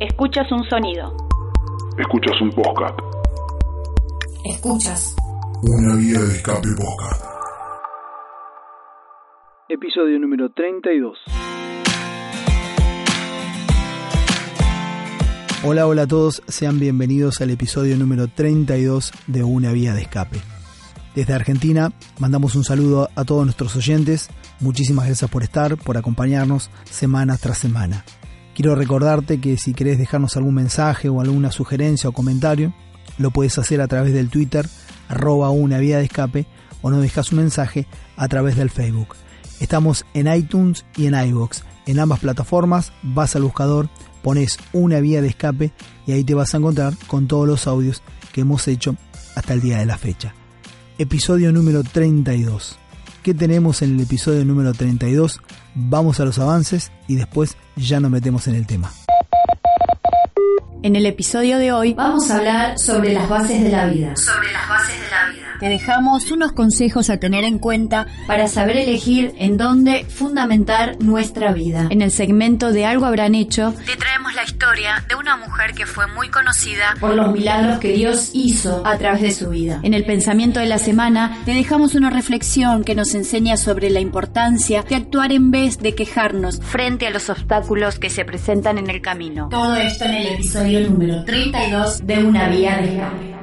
Escuchas un sonido. Escuchas un podcast. Escuchas. Una vía de escape podcast. Episodio número 32. Hola, hola a todos, sean bienvenidos al episodio número 32 de Una vía de escape. Desde Argentina mandamos un saludo a todos nuestros oyentes, muchísimas gracias por estar, por acompañarnos semana tras semana. Quiero recordarte que si querés dejarnos algún mensaje o alguna sugerencia o comentario, lo puedes hacer a través del Twitter, arroba una vía de escape, o nos dejas un mensaje a través del Facebook. Estamos en iTunes y en iVoox. En ambas plataformas vas al buscador, pones una vía de escape y ahí te vas a encontrar con todos los audios que hemos hecho hasta el día de la fecha. Episodio número 32. ¿Qué tenemos en el episodio número 32? Vamos a los avances y después ya nos metemos en el tema. En el episodio de hoy Vamos a hablar sobre las bases de la vida. sobre las bases de la vida. Te dejamos unos consejos a tener en cuenta Para saber elegir en dónde fundamentar nuestra vida. en el segmento de Algo habrán hecho. Te traemos la historia de una mujer que fue muy conocida Por los milagros que Dios hizo a través de su vida. En el pensamiento de la semana te dejamos una reflexión que nos enseña sobre la importancia de actuar en vez de quejarnos frente a los obstáculos que se presentan en el camino. Todo esto en el episodio número 32 de Una Vía de Escape.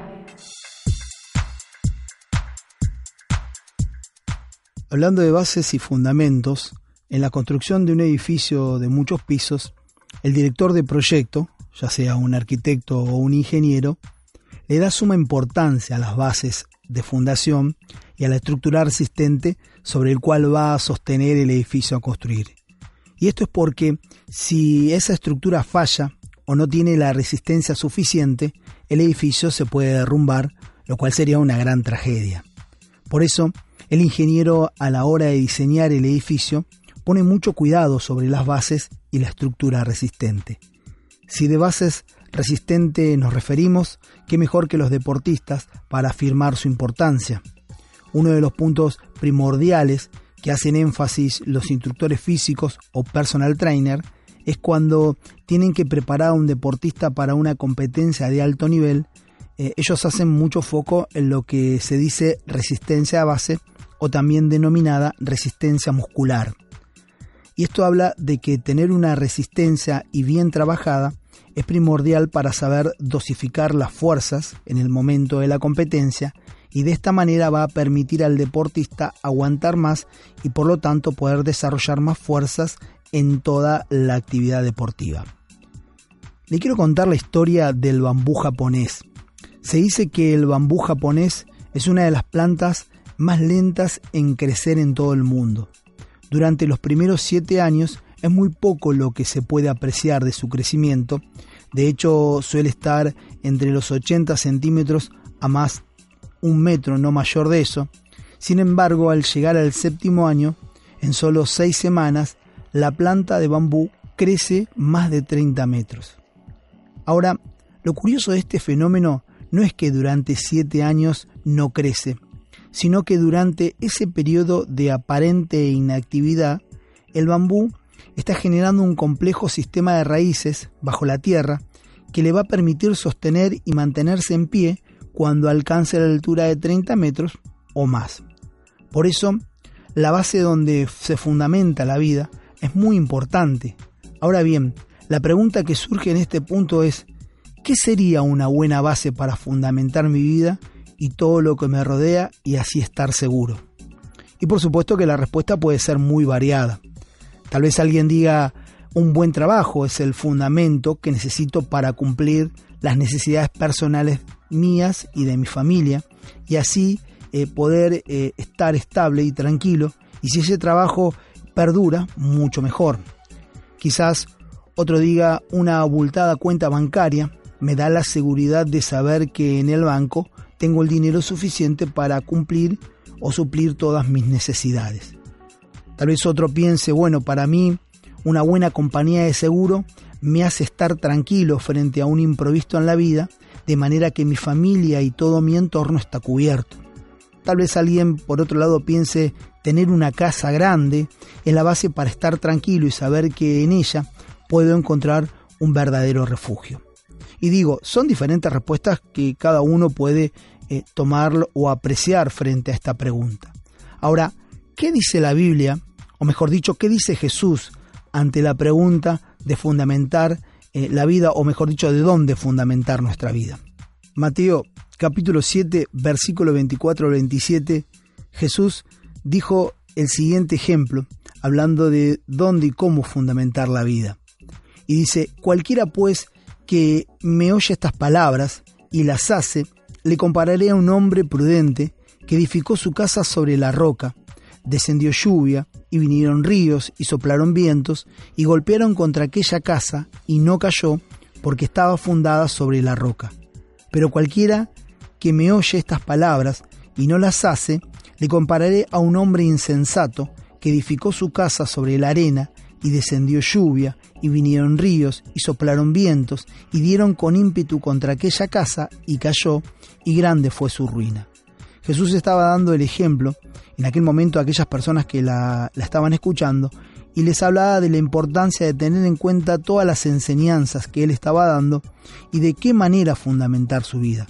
Hablando de bases y fundamentos, en la construcción de un edificio de muchos pisos, el director de proyecto, ya sea un arquitecto o un ingeniero, le da suma importancia a las bases de fundación y a la estructura resistente sobre el cual va a sostener el edificio a construir. Y esto es porque si esa estructura falla o no tiene la resistencia suficiente, el edificio se puede derrumbar, lo cual sería una gran tragedia. Por eso, el ingeniero a la hora de diseñar el edificio pone mucho cuidado sobre las bases y la estructura resistente. Si de bases resistente nos referimos, qué mejor que los deportistas para afirmar su importancia. Uno de los puntos primordiales que hacen énfasis los instructores físicos o personal trainer es cuando tienen que preparar a un deportista para una competencia de alto nivel, eh, ellos hacen mucho foco en lo que se dice resistencia a base o también denominada resistencia muscular. Y esto habla de que tener una resistencia y bien trabajada es primordial para saber dosificar las fuerzas en el momento de la competencia y de esta manera va a permitir al deportista aguantar más y por lo tanto poder desarrollar más fuerzas en toda la actividad deportiva. Le quiero contar la historia del bambú japonés. Se dice que el bambú japonés es una de las plantas más lentas en crecer en todo el mundo. Durante los primeros siete años es muy poco lo que se puede apreciar de su crecimiento. De hecho, suele estar entre los 80 centímetros a más un metro, no mayor de eso. Sin embargo, al llegar al séptimo año, en solo seis semanas, la planta de bambú crece más de 30 metros. Ahora, lo curioso de este fenómeno no es que durante siete años no crece, sino que durante ese periodo de aparente inactividad, el bambú está generando un complejo sistema de raíces bajo la tierra que le va a permitir sostener y mantenerse en pie cuando alcance la altura de 30 metros o más. Por eso, la base donde se fundamenta la vida es muy importante. Ahora bien, la pregunta que surge en este punto es, ¿qué sería una buena base para fundamentar mi vida y todo lo que me rodea y así estar seguro? Y por supuesto que la respuesta puede ser muy variada. Tal vez alguien diga, un buen trabajo es el fundamento que necesito para cumplir las necesidades personales mías y de mi familia y así eh, poder eh, estar estable y tranquilo y si ese trabajo perdura, mucho mejor. Quizás otro diga una abultada cuenta bancaria me da la seguridad de saber que en el banco tengo el dinero suficiente para cumplir o suplir todas mis necesidades. Tal vez otro piense, bueno, para mí una buena compañía de seguro me hace estar tranquilo frente a un imprevisto en la vida, de manera que mi familia y todo mi entorno está cubierto. Tal vez alguien, por otro lado, piense tener una casa grande es la base para estar tranquilo y saber que en ella puedo encontrar un verdadero refugio. Y digo, son diferentes respuestas que cada uno puede eh, tomar o apreciar frente a esta pregunta. Ahora, ¿qué dice la Biblia, o mejor dicho, qué dice Jesús ante la pregunta de fundamentar eh, la vida, o mejor dicho, de dónde fundamentar nuestra vida? Mateo capítulo 7, versículo 24 al 27, Jesús dijo el siguiente ejemplo, hablando de dónde y cómo fundamentar la vida. Y dice, cualquiera pues que me oye estas palabras y las hace, le compararé a un hombre prudente que edificó su casa sobre la roca. Descendió lluvia, y vinieron ríos, y soplaron vientos, y golpearon contra aquella casa, y no cayó, porque estaba fundada sobre la roca. Pero cualquiera que me oye estas palabras y no las hace, le compararé a un hombre insensato que edificó su casa sobre la arena, y descendió lluvia, y vinieron ríos, y soplaron vientos, y dieron con ímpetu contra aquella casa, y cayó, y grande fue su ruina. Jesús estaba dando el ejemplo en aquel momento aquellas personas que la, la estaban escuchando, y les hablaba de la importancia de tener en cuenta todas las enseñanzas que él estaba dando y de qué manera fundamentar su vida.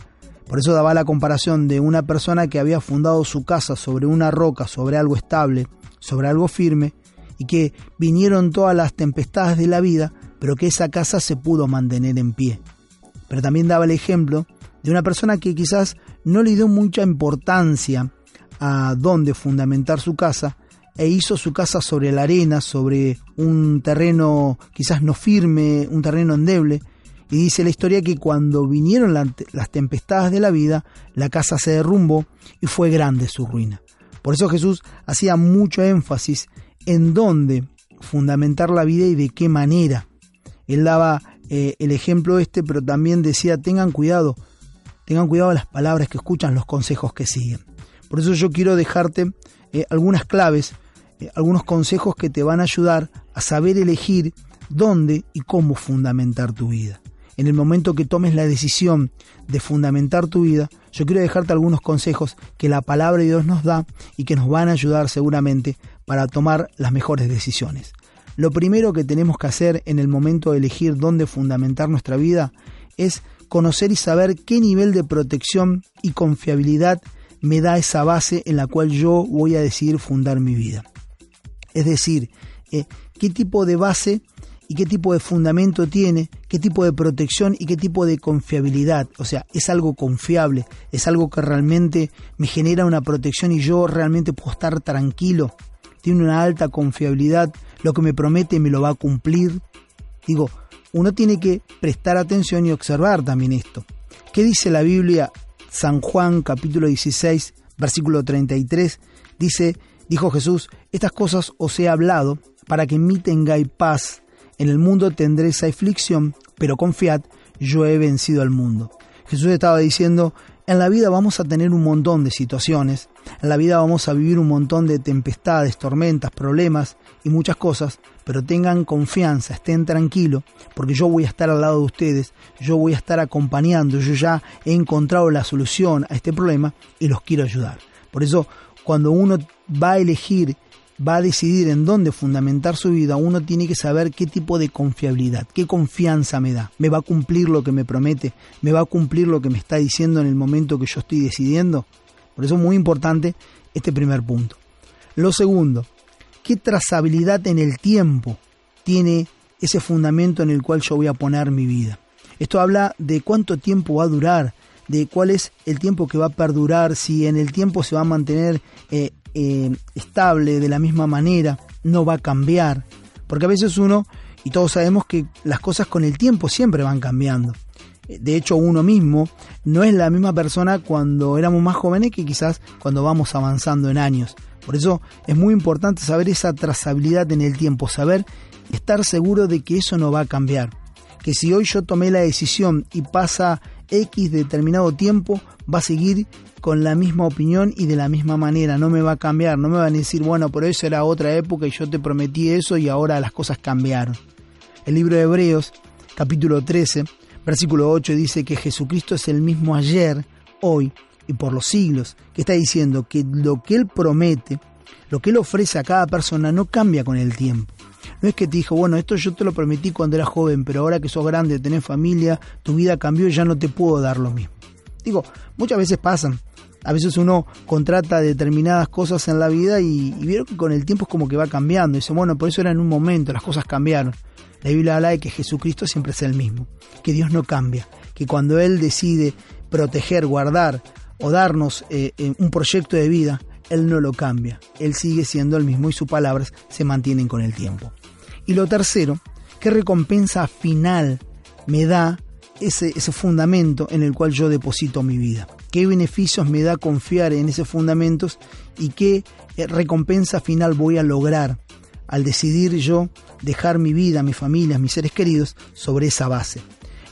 Por eso daba la comparación de una persona que había fundado su casa sobre una roca, sobre algo estable, sobre algo firme, y que vinieron todas las tempestades de la vida, pero que esa casa se pudo mantener en pie. Pero también daba el ejemplo de una persona que quizás no le dio mucha importancia a dónde fundamentar su casa, e hizo su casa sobre la arena, sobre un terreno quizás no firme, un terreno endeble, y dice la historia que cuando vinieron las tempestades de la vida, la casa se derrumbó y fue grande su ruina. Por eso Jesús hacía mucho énfasis en dónde fundamentar la vida y de qué manera. Él daba eh, el ejemplo este, pero también decía, tengan cuidado, tengan cuidado las palabras que escuchan, los consejos que siguen. Por eso yo quiero dejarte eh, algunas claves, algunos consejos que te van a ayudar a saber elegir dónde y cómo fundamentar tu vida. En el momento que tomes la decisión de fundamentar tu vida, yo quiero dejarte algunos consejos que la palabra de Dios nos da y que nos van a ayudar seguramente para tomar las mejores decisiones. Lo primero que tenemos que hacer en el momento de elegir dónde fundamentar nuestra vida es conocer y saber qué nivel de protección y confiabilidad me da esa base en la cual yo voy a decidir fundar mi vida. Es decir, eh, qué tipo de base y qué tipo de fundamento tiene, qué tipo de protección y qué tipo de confiabilidad. O sea, es algo confiable, es algo que realmente me genera una protección y yo realmente puedo estar tranquilo. Tiene una alta confiabilidad, lo que me promete me lo va a cumplir. Digo, uno tiene que prestar atención y observar también esto. ¿Qué dice la Biblia? San Juan capítulo 16, versículo 33, dice, dijo Jesús, estas cosas os he hablado para que en mí tengáis paz en el mundo tendréis aflicción, pero confiad, yo he vencido al mundo. Jesús estaba diciendo, en la vida vamos a tener un montón de situaciones, en la vida vamos a vivir un montón de tempestades, tormentas, problemas y muchas cosas, pero tengan confianza, estén tranquilos, porque yo voy a estar al lado de ustedes, yo voy a estar acompañando, yo ya he encontrado la solución a este problema y los quiero ayudar. Por eso, cuando uno va a elegir va a decidir en dónde fundamentar su vida, uno tiene que saber qué tipo de confiabilidad, qué confianza me da. ¿Me va a cumplir lo que me promete? ¿Me va a cumplir lo que me está diciendo en el momento que yo estoy decidiendo? Por eso es muy importante este primer punto. Lo segundo, ¿qué trazabilidad en el tiempo tiene ese fundamento en el cual yo voy a poner mi vida? Esto habla de cuánto tiempo va a durar, de cuál es el tiempo que va a perdurar, si en el tiempo se va a mantener eh, eh, estable de la misma manera, no va a cambiar. Porque a veces uno, y todos sabemos que las cosas con el tiempo siempre van cambiando. Eh, de hecho, uno mismo no es la misma persona cuando éramos más jóvenes que quizás cuando vamos avanzando en años. Por eso es muy importante saber esa trazabilidad en el tiempo, saber estar seguro de que eso no va a cambiar. Que si hoy yo tomé la decisión y pasa X determinado tiempo, va a seguir con la misma opinión y de la misma manera, no me va a cambiar, no me van a decir, bueno, pero eso era otra época y yo te prometí eso y ahora las cosas cambiaron. El libro de Hebreos, capítulo 13, versículo 8 dice que Jesucristo es el mismo ayer, hoy y por los siglos, que está diciendo que lo que Él promete, lo que Él ofrece a cada persona no cambia con el tiempo. No es que te dijo, bueno, esto yo te lo permití cuando eras joven, pero ahora que sos grande, tenés familia, tu vida cambió y ya no te puedo dar lo mismo. Digo, muchas veces pasan. A veces uno contrata determinadas cosas en la vida y, y vieron que con el tiempo es como que va cambiando. dice, bueno, por eso era en un momento, las cosas cambiaron. La Biblia habla de que Jesucristo siempre es el mismo, que Dios no cambia, que cuando Él decide proteger, guardar o darnos eh, eh, un proyecto de vida, Él no lo cambia. Él sigue siendo el mismo y sus palabras se mantienen con el tiempo. Y lo tercero, ¿qué recompensa final me da ese, ese fundamento en el cual yo deposito mi vida? ¿Qué beneficios me da confiar en esos fundamentos y qué eh, recompensa final voy a lograr al decidir yo dejar mi vida, mi familia, mis seres queridos sobre esa base?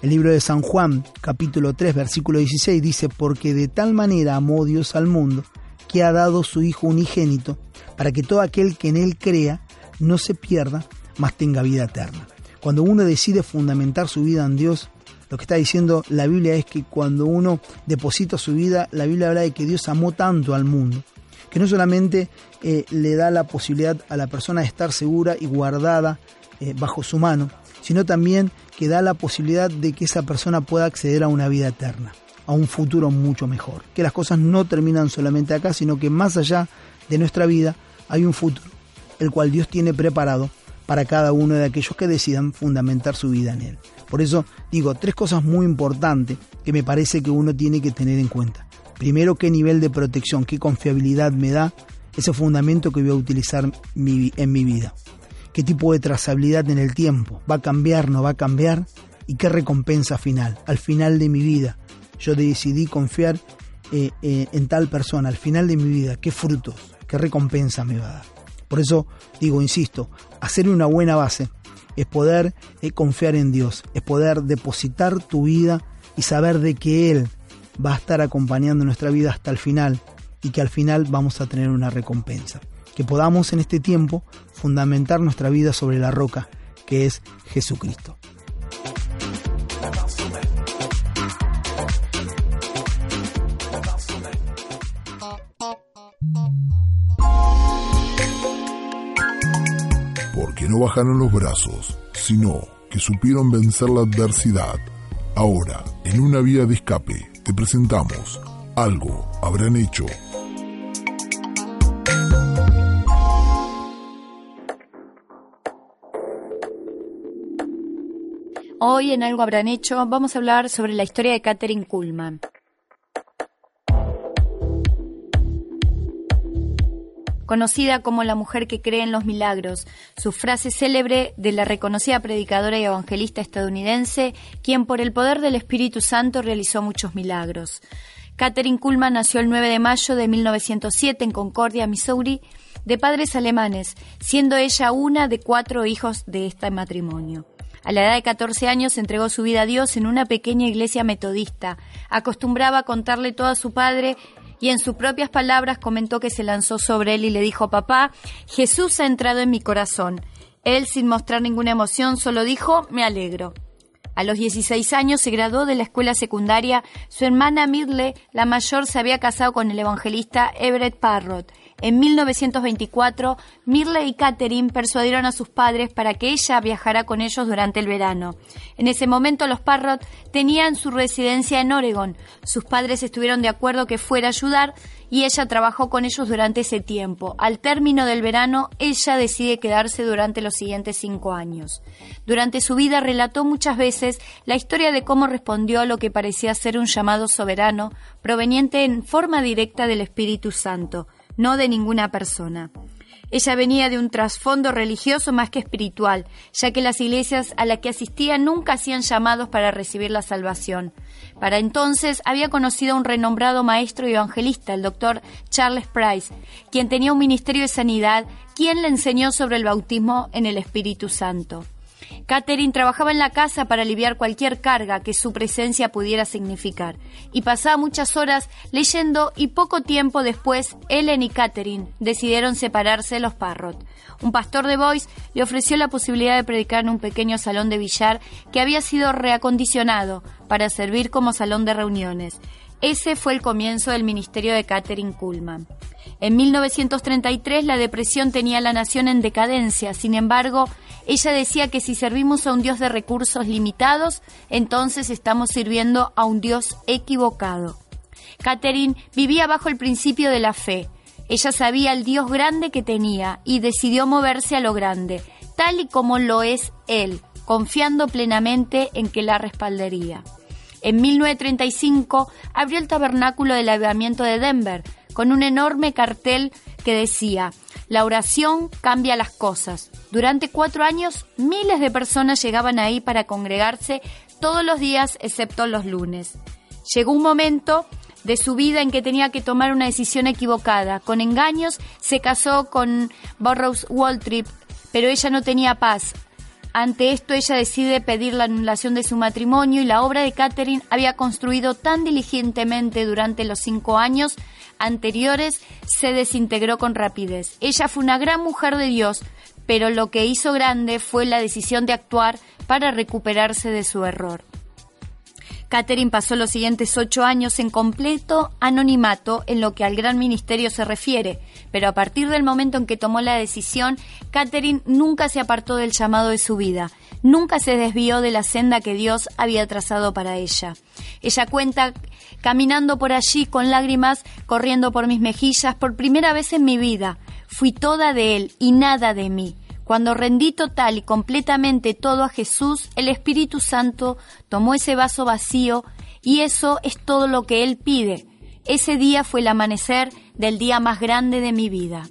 El libro de San Juan, capítulo 3, versículo 16, dice, porque de tal manera amó Dios al mundo, que ha dado su Hijo unigénito, para que todo aquel que en Él crea no se pierda, mas tenga vida eterna. Cuando uno decide fundamentar su vida en Dios, lo que está diciendo la Biblia es que cuando uno deposita su vida, la Biblia habla de que Dios amó tanto al mundo, que no solamente eh, le da la posibilidad a la persona de estar segura y guardada eh, bajo su mano, sino también que da la posibilidad de que esa persona pueda acceder a una vida eterna, a un futuro mucho mejor. Que las cosas no terminan solamente acá, sino que más allá de nuestra vida hay un futuro, el cual Dios tiene preparado para cada uno de aquellos que decidan fundamentar su vida en Él. Por eso digo, tres cosas muy importantes que me parece que uno tiene que tener en cuenta. Primero, qué nivel de protección, qué confiabilidad me da ese fundamento que voy a utilizar en mi vida qué tipo de trazabilidad en el tiempo, va a cambiar, no va a cambiar y qué recompensa final. Al final de mi vida yo decidí confiar eh, eh, en tal persona, al final de mi vida, qué frutos, qué recompensa me va a dar. Por eso digo, insisto, hacer una buena base es poder eh, confiar en Dios, es poder depositar tu vida y saber de que Él va a estar acompañando nuestra vida hasta el final y que al final vamos a tener una recompensa que podamos en este tiempo fundamentar nuestra vida sobre la roca, que es Jesucristo. No bajaron los brazos, sino que supieron vencer la adversidad. Ahora, en una vía de escape, te presentamos Algo habrán hecho Hoy en Algo Habrán Hecho vamos a hablar sobre la historia de Catherine Kuhlman. Conocida como la mujer que cree en los milagros, su frase célebre de la reconocida predicadora y evangelista estadounidense, quien por el poder del Espíritu Santo realizó muchos milagros. Catherine Kuhlman nació el 9 de mayo de 1907 en Concordia, Missouri, de padres alemanes, siendo ella una de cuatro hijos de este matrimonio. A la edad de 14 años entregó su vida a Dios en una pequeña iglesia metodista. Acostumbraba contarle todo a su padre y en sus propias palabras comentó que se lanzó sobre él y le dijo, papá, Jesús ha entrado en mi corazón. Él, sin mostrar ninguna emoción, solo dijo, me alegro. A los 16 años se graduó de la escuela secundaria. Su hermana Mirle, la mayor, se había casado con el evangelista Everett Parrott en 1924, Mirle y Catherine persuadieron a sus padres para que ella viajara con ellos durante el verano. En ese momento los Parrot tenían su residencia en Oregon. Sus padres estuvieron de acuerdo que fuera a ayudar y ella trabajó con ellos durante ese tiempo. Al término del verano, ella decide quedarse durante los siguientes cinco años. Durante su vida relató muchas veces la historia de cómo respondió a lo que parecía ser un llamado soberano proveniente en forma directa del Espíritu Santo no de ninguna persona. Ella venía de un trasfondo religioso más que espiritual, ya que las iglesias a las que asistía nunca hacían llamados para recibir la salvación. Para entonces había conocido a un renombrado maestro y evangelista, el doctor Charles Price, quien tenía un ministerio de sanidad, quien le enseñó sobre el bautismo en el Espíritu Santo. Catherine trabajaba en la casa para aliviar cualquier carga que su presencia pudiera significar, y pasaba muchas horas leyendo y poco tiempo después Ellen y Catherine decidieron separarse de los Parrot. Un pastor de Boyce le ofreció la posibilidad de predicar en un pequeño salón de billar que había sido reacondicionado para servir como salón de reuniones. Ese fue el comienzo del ministerio de Catherine Kuhlman. En 1933 la depresión tenía a la nación en decadencia, sin embargo, ella decía que si servimos a un Dios de recursos limitados, entonces estamos sirviendo a un Dios equivocado. Catherine vivía bajo el principio de la fe. Ella sabía el Dios grande que tenía y decidió moverse a lo grande, tal y como lo es Él, confiando plenamente en que la respaldaría. En 1935 abrió el Tabernáculo del Avivamiento de Denver con un enorme cartel que decía, la oración cambia las cosas. Durante cuatro años, miles de personas llegaban ahí para congregarse todos los días excepto los lunes. Llegó un momento de su vida en que tenía que tomar una decisión equivocada. Con engaños se casó con Burroughs Waltrip, pero ella no tenía paz. Ante esto ella decide pedir la anulación de su matrimonio y la obra de Catherine había construido tan diligentemente durante los cinco años anteriores se desintegró con rapidez. Ella fue una gran mujer de Dios, pero lo que hizo grande fue la decisión de actuar para recuperarse de su error. Catherine pasó los siguientes ocho años en completo anonimato en lo que al gran ministerio se refiere, pero a partir del momento en que tomó la decisión, Catherine nunca se apartó del llamado de su vida, nunca se desvió de la senda que Dios había trazado para ella. Ella cuenta caminando por allí con lágrimas corriendo por mis mejillas por primera vez en mi vida. Fui toda de Él y nada de mí. Cuando rendí total y completamente todo a Jesús, el Espíritu Santo tomó ese vaso vacío y eso es todo lo que Él pide. Ese día fue el amanecer del día más grande de mi vida.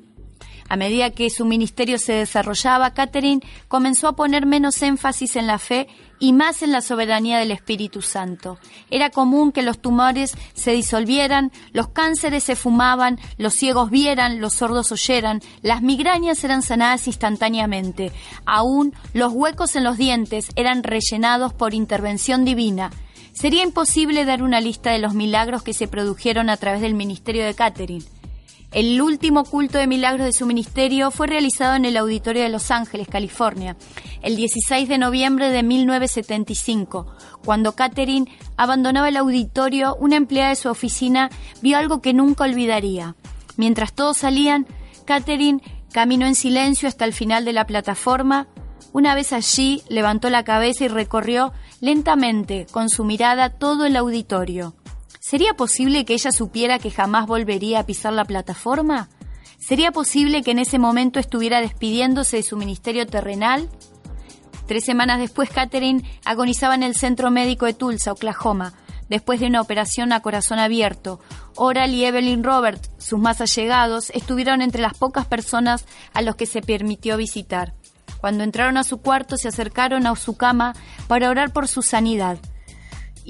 A medida que su ministerio se desarrollaba, Catherine comenzó a poner menos énfasis en la fe y más en la soberanía del Espíritu Santo. Era común que los tumores se disolvieran, los cánceres se fumaban, los ciegos vieran, los sordos oyeran, las migrañas eran sanadas instantáneamente. Aún los huecos en los dientes eran rellenados por intervención divina. Sería imposible dar una lista de los milagros que se produjeron a través del ministerio de Catherine. El último culto de milagros de su ministerio fue realizado en el Auditorio de Los Ángeles, California, el 16 de noviembre de 1975. Cuando Catherine abandonaba el auditorio, una empleada de su oficina vio algo que nunca olvidaría. Mientras todos salían, Catherine caminó en silencio hasta el final de la plataforma. Una vez allí, levantó la cabeza y recorrió lentamente, con su mirada, todo el auditorio. ¿Sería posible que ella supiera que jamás volvería a pisar la plataforma? ¿Sería posible que en ese momento estuviera despidiéndose de su ministerio terrenal? Tres semanas después, Catherine agonizaba en el centro médico de Tulsa, Oklahoma, después de una operación a corazón abierto. Oral y Evelyn Robert, sus más allegados, estuvieron entre las pocas personas a los que se permitió visitar. Cuando entraron a su cuarto, se acercaron a su cama para orar por su sanidad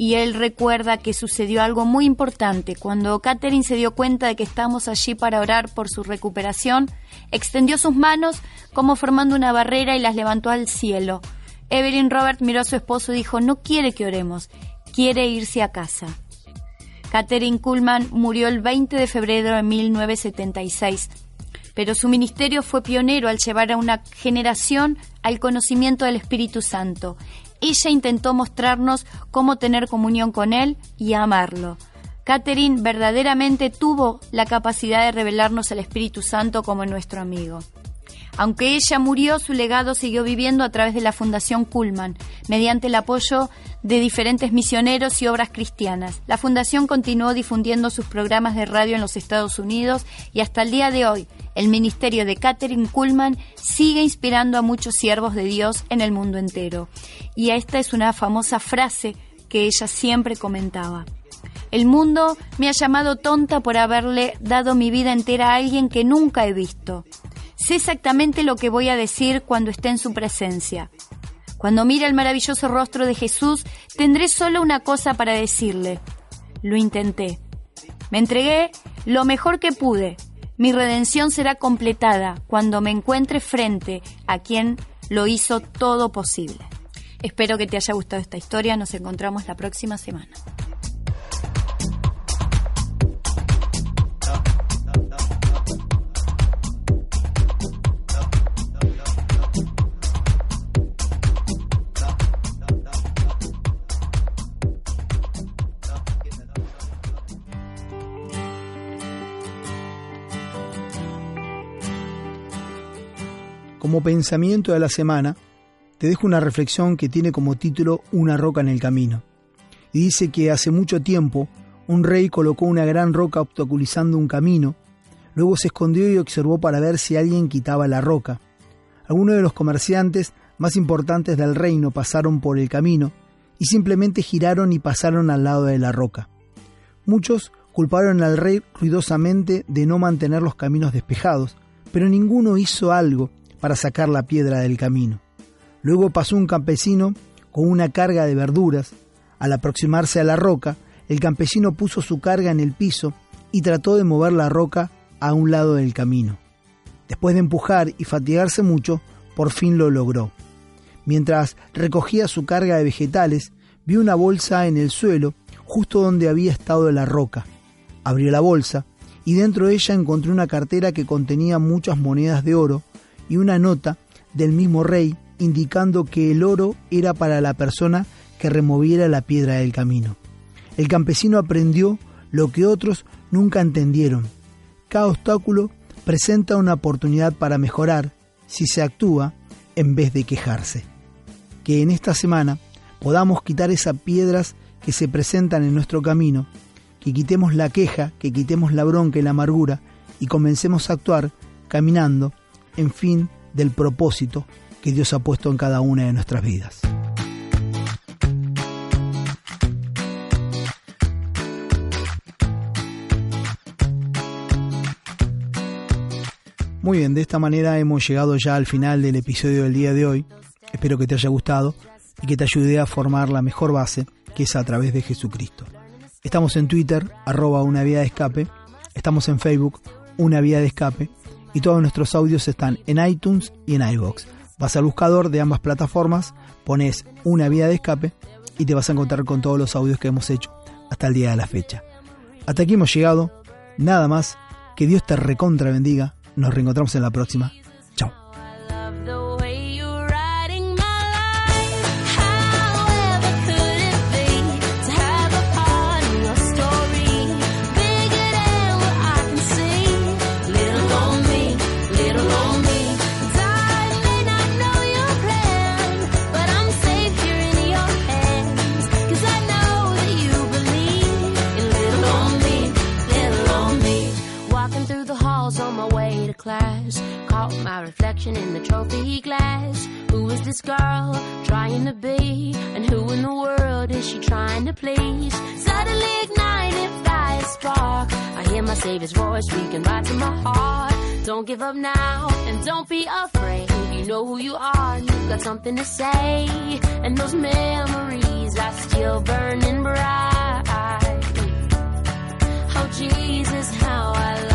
y él recuerda que sucedió algo muy importante. Cuando Catherine se dio cuenta de que estamos allí para orar por su recuperación, extendió sus manos como formando una barrera y las levantó al cielo. Evelyn Robert miró a su esposo y dijo, no quiere que oremos, quiere irse a casa. Catherine Kuhlman murió el 20 de febrero de 1976, pero su ministerio fue pionero al llevar a una generación al conocimiento del Espíritu Santo ella intentó mostrarnos cómo tener comunión con Él y amarlo. Catherine verdaderamente tuvo la capacidad de revelarnos al Espíritu Santo como nuestro amigo. Aunque ella murió, su legado siguió viviendo a través de la Fundación Kuhlman, mediante el apoyo de diferentes misioneros y obras cristianas. La Fundación continuó difundiendo sus programas de radio en los Estados Unidos y hasta el día de hoy el ministerio de Catherine Kuhlman sigue inspirando a muchos siervos de Dios en el mundo entero. Y esta es una famosa frase que ella siempre comentaba. El mundo me ha llamado tonta por haberle dado mi vida entera a alguien que nunca he visto. Sé exactamente lo que voy a decir cuando esté en su presencia. Cuando mire el maravilloso rostro de Jesús, tendré solo una cosa para decirle. Lo intenté. Me entregué lo mejor que pude. Mi redención será completada cuando me encuentre frente a quien lo hizo todo posible. Espero que te haya gustado esta historia. Nos encontramos la próxima semana. Pensamiento de la semana, te dejo una reflexión que tiene como título Una roca en el camino. Y dice que hace mucho tiempo un rey colocó una gran roca obstaculizando un camino, luego se escondió y observó para ver si alguien quitaba la roca. Algunos de los comerciantes más importantes del reino pasaron por el camino y simplemente giraron y pasaron al lado de la roca. Muchos culparon al rey ruidosamente de no mantener los caminos despejados, pero ninguno hizo algo para sacar la piedra del camino. Luego pasó un campesino con una carga de verduras. Al aproximarse a la roca, el campesino puso su carga en el piso y trató de mover la roca a un lado del camino. Después de empujar y fatigarse mucho, por fin lo logró. Mientras recogía su carga de vegetales, vio una bolsa en el suelo justo donde había estado la roca. Abrió la bolsa y dentro de ella encontró una cartera que contenía muchas monedas de oro y una nota del mismo rey indicando que el oro era para la persona que removiera la piedra del camino. El campesino aprendió lo que otros nunca entendieron. Cada obstáculo presenta una oportunidad para mejorar si se actúa en vez de quejarse. Que en esta semana podamos quitar esas piedras que se presentan en nuestro camino, que quitemos la queja, que quitemos la bronca y la amargura y comencemos a actuar caminando en fin del propósito que Dios ha puesto en cada una de nuestras vidas. Muy bien, de esta manera hemos llegado ya al final del episodio del día de hoy. Espero que te haya gustado y que te ayude a formar la mejor base, que es a través de Jesucristo. Estamos en Twitter, arroba una vía de escape. Estamos en Facebook, una vía de escape. Y todos nuestros audios están en iTunes y en iBox. Vas al buscador de ambas plataformas, pones una vía de escape y te vas a encontrar con todos los audios que hemos hecho hasta el día de la fecha. Hasta aquí hemos llegado. Nada más. Que Dios te recontra bendiga. Nos reencontramos en la próxima. Reflection in the trophy glass. Who is this girl trying to be? And who in the world is she trying to please? Suddenly ignited by a spark. I hear my Savior's voice speaking right to my heart. Don't give up now and don't be afraid. You know who you are, and you've got something to say. And those memories are still burning bright. Oh, Jesus, how I love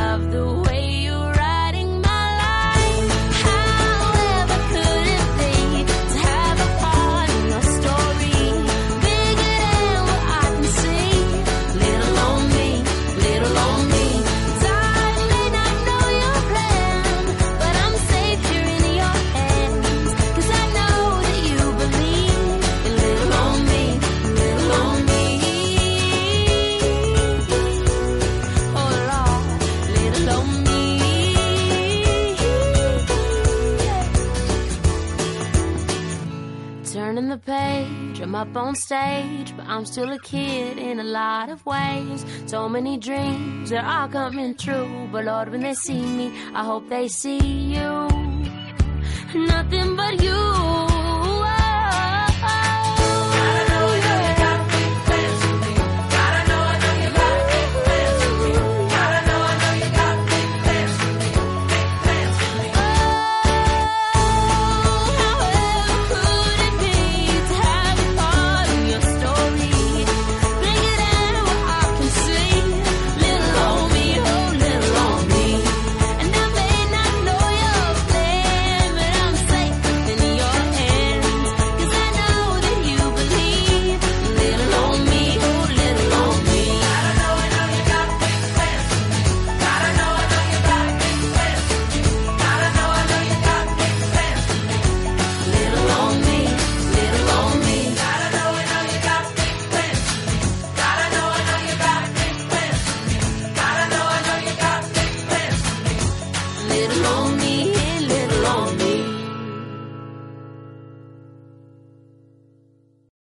on stage, but I'm still a kid in a lot of ways. So many dreams are all coming true, but Lord, when they see me, I hope they see you. Nothing but you.